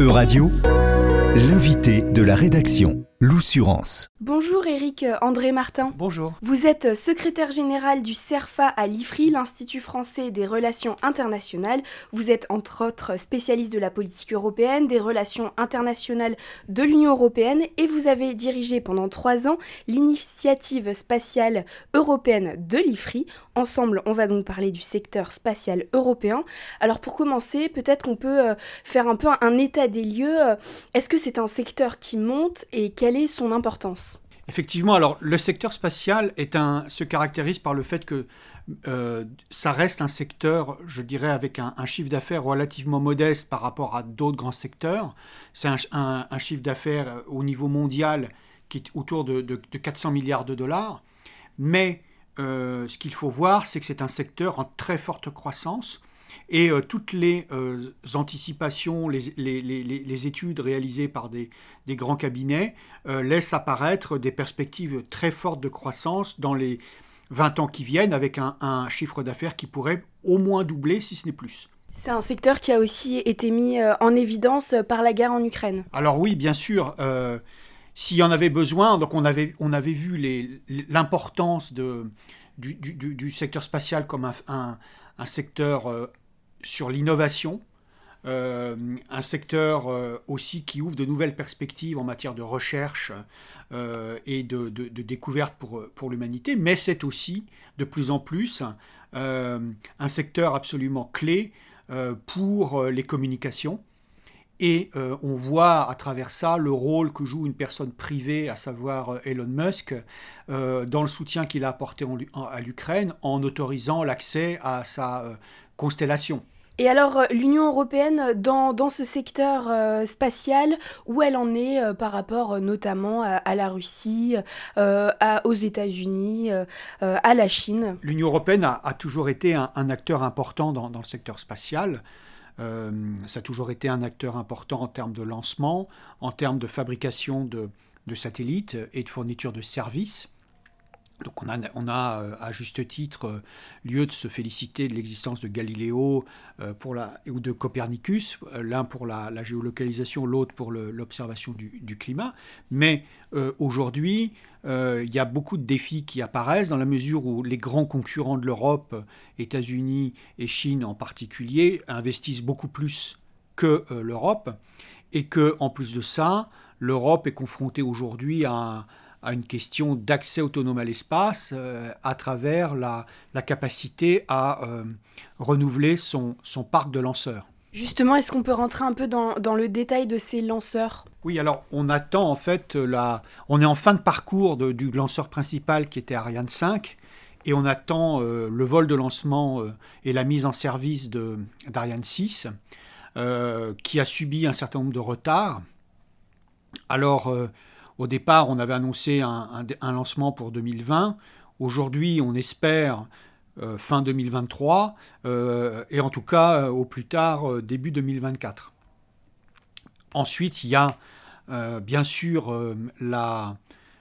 E-Radio, l'invité de la rédaction, l'Oussurance. Bonjour Eric André Martin. Bonjour. Vous êtes secrétaire général du CERFA à l'IFRI, l'Institut français des relations internationales. Vous êtes entre autres spécialiste de la politique européenne, des relations internationales de l'Union européenne et vous avez dirigé pendant trois ans l'initiative spatiale européenne de l'IFRI. Ensemble, on va donc parler du secteur spatial européen. Alors pour commencer, peut-être qu'on peut euh, faire un peu un état des lieux. Est-ce que c'est un secteur qui monte et quelle est son importance Effectivement, alors le secteur spatial se caractérise par le fait que euh, ça reste un secteur, je dirais, avec un, chiffre d'affaires relativement modeste par rapport à d'autres grands secteurs. C'est un, chiffre d'affaires euh, au niveau mondial qui est autour de, 400 milliards de dollars. Mais euh, ce qu'il faut voir, c'est que c'est un secteur en très forte croissance et euh, toutes les euh, anticipations, les, études réalisées par des, grands cabinets euh, laissent apparaître des perspectives très fortes de croissance dans les 20 ans qui viennent, avec un, chiffre d'affaires qui pourrait au moins doubler, si ce n'est plus. C'est un secteur qui a aussi été mis en évidence par la guerre en Ukraine. Alors oui, bien sûr. S'il y en avait besoin, donc on avait, on avait vu l'importance du, du, secteur spatial comme un, un, un secteur sur l'innovation, euh, un secteur euh, aussi qui ouvre de nouvelles perspectives en matière de recherche euh, et de, découverte pour, pour l'humanité, mais c'est aussi de plus en plus un secteur absolument clé pour les communications. Et on voit à travers ça le rôle que joue une personne privée, à savoir Elon Musk, dans le soutien qu'il a apporté à l'Ukraine en autorisant l'accès à sa constellation. Et alors, euh, l'Union européenne, dans, dans, ce secteur euh, spatial, où elle en est euh, par rapport notamment à, la Russie, aux États-Unis, à la Chine? L'Union européenne a, toujours été un, acteur important dans, dans, le secteur spatial. ça a toujours été un acteur important en termes de lancement, en termes de fabrication de, de satellites et de fourniture de services. Donc on a, euh, à juste titre euh, lieu de se féliciter de l'existence de Galiléo euh, ou de Copernicus, l'un pour la, géolocalisation, l'autre pour l'observation du, climat. Mais aujourd'hui, il y a beaucoup de défis qui apparaissent dans la mesure où les grands concurrents de l'Europe, États-Unis et Chine en particulier, investissent beaucoup plus que l'Europe et que en plus de ça, l'Europe est confrontée aujourd'hui à un à une question d'accès autonome à l'espace euh, à travers la, la capacité à euh, renouveler son, son, parc de lanceurs. Justement, est-ce qu'on peut rentrer un peu dans, dans, le détail de ces lanceurs? Oui, alors on attend en fait la... On est en fin de parcours du lanceur principal qui était Ariane 5 et on attend euh, le vol de lancement et la mise en service d'Ariane 6 qui a subi un certain nombre de retards. Alors au départ, on avait annoncé un, lancement pour 2020. Aujourd'hui, on espère euh, fin 2023 euh, et en tout cas euh, au plus tard début 2024. Ensuite, il y a bien sûr la,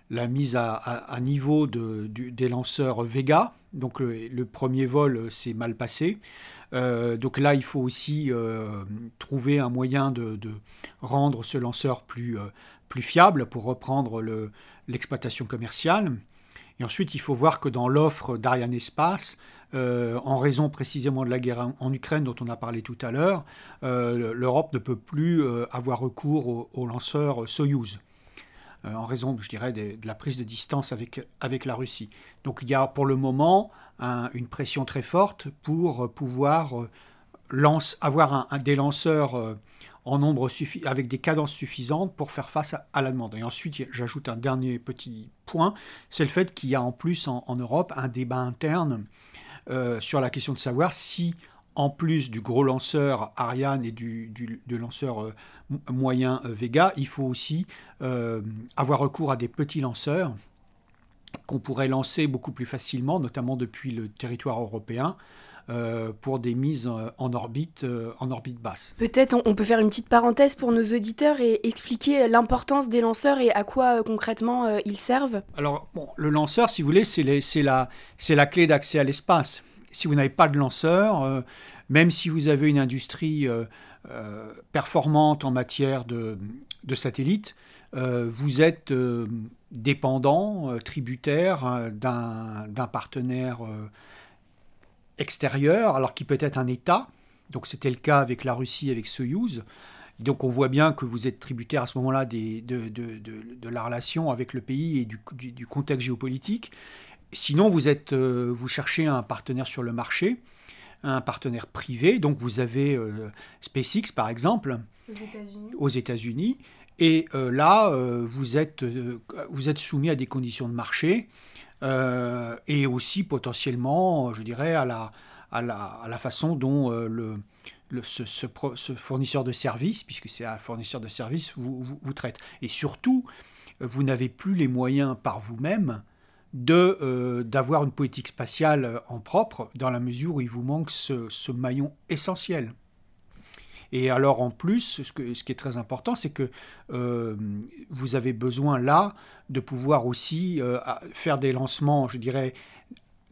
mise à, niveau des lanceurs Vega. Donc le, premier vol s'est mal passé. donc là, il faut aussi trouver un moyen de, rendre ce lanceur plus, plus fiable pour reprendre l'exploitation commerciale. Et ensuite, il faut voir que dans l'offre d'Ariane Espace, euh, en raison précisément de la guerre en, Ukraine dont on a parlé tout à l'heure, euh, l'Europe ne peut plus euh, avoir recours au, lanceur Soyuz, en raison, je dirais, de, la prise de distance avec, avec la Russie. Donc il y a pour le moment une pression très forte pour pouvoir avoir des lanceurs en nombre avec des cadences suffisantes pour faire face à, la demande. Et ensuite, j'ajoute un dernier petit point, c'est le fait qu'il y a en plus en, Europe un débat interne euh, sur la question de savoir si, en plus du gros lanceur Ariane et du, lanceur euh, moyen euh, Vega, il faut aussi avoir recours à des petits lanceurs qu'on pourrait lancer beaucoup plus facilement, notamment depuis le territoire européen, euh, pour des mises euh, en orbite, euh, en orbite basse. Peut-être on, peut faire une petite parenthèse pour nos auditeurs et expliquer l'importance des lanceurs et à quoi concrètement ils servent. Alors, bon, le lanceur, si vous voulez, c'est la, la clé d'accès à l'espace. Si vous n'avez pas de lanceur, même si vous avez une industrie performante en matière de, de satellites, vous êtes dépendant, tributaire d'un partenaire extérieur, alors qui peut être un État. Donc c'était le cas avec la Russie, avec Soyouz. Donc on voit bien que vous êtes tributaire à ce moment-là de, de, de, la relation avec le pays et du, du, contexte géopolitique. Sinon, vous, êtes, euh, vous cherchez un partenaire sur le marché, un partenaire privé. Donc vous avez euh, SpaceX, par exemple, aux États-Unis. et euh, là, vous, êtes, vous êtes soumis à des conditions de marché et aussi potentiellement, je dirais, à la, façon dont le ce, fournisseur de services, puisque c'est un fournisseur de services, vous, traite. Et surtout, vous n'avez plus les moyens par vous-même euh, d'avoir une politique spatiale en propre, dans la mesure où il vous manque ce, maillon essentiel. Et alors en plus, ce, qui est très important, c'est que euh, vous avez besoin là de pouvoir aussi euh, faire des lancements, je dirais,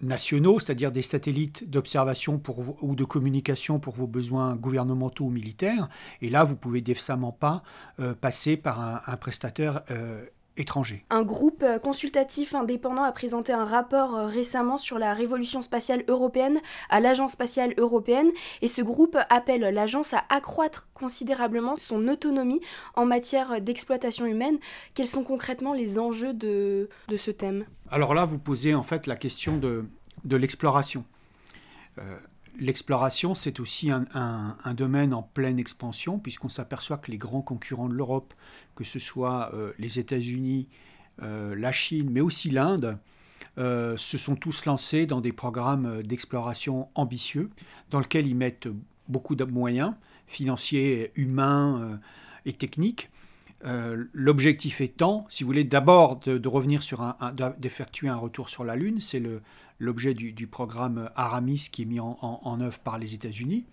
nationaux, c'est-à-dire des satellites d'observation ou de communication pour vos besoins gouvernementaux ou militaires. Et là, vous pouvez décemment pas euh, passer par un, prestataire euh, Un groupe euh, consultatif indépendant a présenté un rapport récemment sur la révolution spatiale européenne à l'Agence spatiale européenne et ce groupe appelle l'agence à accroître considérablement son autonomie en matière d'exploitation humaine. Quels sont concrètement les enjeux de, de ce thème? Alors là, vous posez en fait la question de, de l'exploration. Euh, l'exploration, c'est aussi un, domaine en pleine expansion, puisqu'on s'aperçoit que les grands concurrents de l'Europe, que ce soit euh, les États-Unis, euh, la Chine, mais aussi l'Inde, se sont tous lancés dans des programmes d'exploration ambitieux, dans lesquels ils mettent beaucoup de moyens financiers, humains et techniques. Euh, l'objectif étant, si vous voulez, d'abord de, un, d'effectuer un retour sur la Lune, c'est l'objet du, programme Aramis qui est mis en, œuvre par les États-Unis.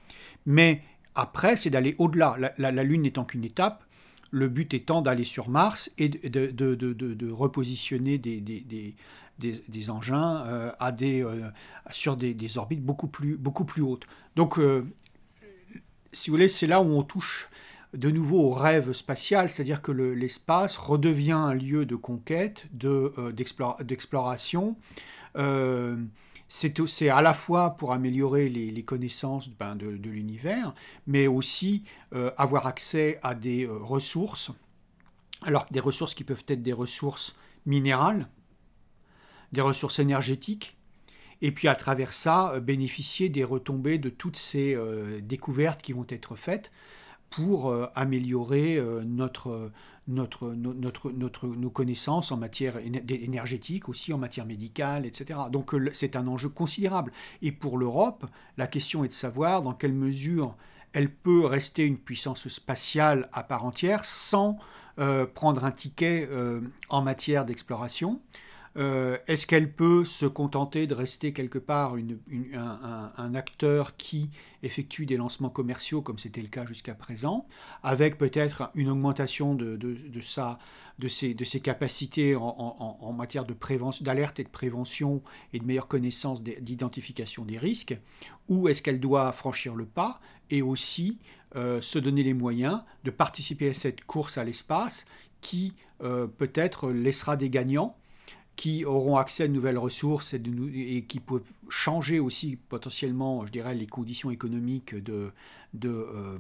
Mais après, c'est d'aller au-delà. La, Lune n'étant qu'une étape, le but étant d'aller sur Mars et de, repositionner des, engins euh, euh, sur des, orbites beaucoup plus, hautes. Donc, si vous voulez, c'est là où on touche de nouveau au rêve spatial, c'est-à-dire que l'espace redevient un lieu de conquête, euh, d'exploration. Euh, c'est à la fois pour améliorer les, connaissances ben, de, l'univers, mais aussi euh, avoir accès à des ressources, alors des ressources qui peuvent être des ressources minérales, des ressources énergétiques, et puis à travers ça, bénéficier des retombées de toutes ces découvertes qui vont être faites pour euh, améliorer euh, notre, notre, notre, nos connaissances en matière énergétique, aussi en matière médicale, etc. Donc euh, c'est un enjeu considérable. Et pour l'Europe, la question est de savoir dans quelle mesure elle peut rester une puissance spatiale à part entière sans prendre un ticket en matière d'exploration. Est-ce qu'elle peut se contenter de rester quelque part un, acteur qui effectue des lancements commerciaux comme c'était le cas jusqu'à présent, avec peut-être une augmentation de, de, sa, de ses capacités en, en, en matière d'alerte et de prévention et de meilleure connaissance d'identification des risques, ou est-ce qu'elle doit franchir le pas et aussi euh, se donner les moyens de participer à cette course à l'espace qui euh, peut-être laissera des gagnants qui auront accès à de nouvelles ressources et, qui peuvent changer aussi potentiellement, je dirais, les conditions économiques de, de, euh,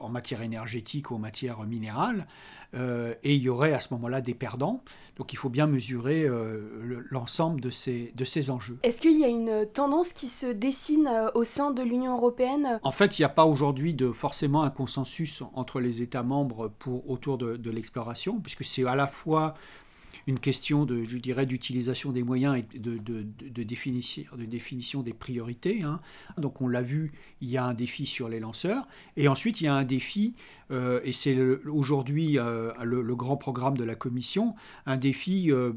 en matière énergétique ou en matière minérale. Euh, et il y aurait à ce moment-là des perdants. Donc il faut bien mesurer euh, l'ensemble de ces, de ces enjeux. Est-ce qu'il y a une tendance qui se dessine au sein de l'Union européenne? En fait, il n'y a pas aujourd'hui de, forcément un consensus entre les États membres pour, autour de, de l'exploration, puisque c'est à la fois une question de, je dirais, d'utilisation des moyens et de, de, de, définition, de définition des priorités. Hein. Donc on l'a vu, il y a un défi sur les lanceurs, et ensuite il y a un défi, euh, et c'est aujourd'hui euh, le, grand programme de la Commission, un défi euh,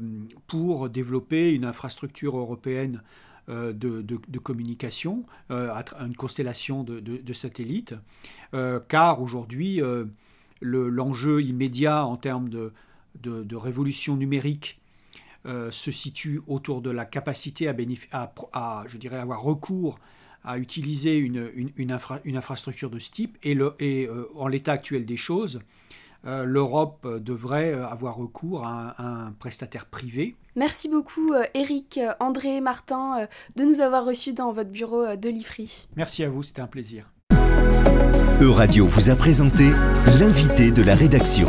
pour développer une infrastructure européenne de, de, communication, une constellation de, satellites, car aujourd'hui, l'enjeu immédiat en termes de, de, révolution numérique euh, se situe autour de la capacité à, à, je dirais, avoir recours à utiliser une, une, infrastructure de ce type. Et, le, et en l'état actuel des choses, l'Europe devrait avoir recours à un, prestataire privé. Merci beaucoup Eric, André, Martin de nous avoir reçus dans votre bureau de l'IFRI. Merci à vous, c'était un plaisir. Euradio vous a présenté l'invité de la rédaction.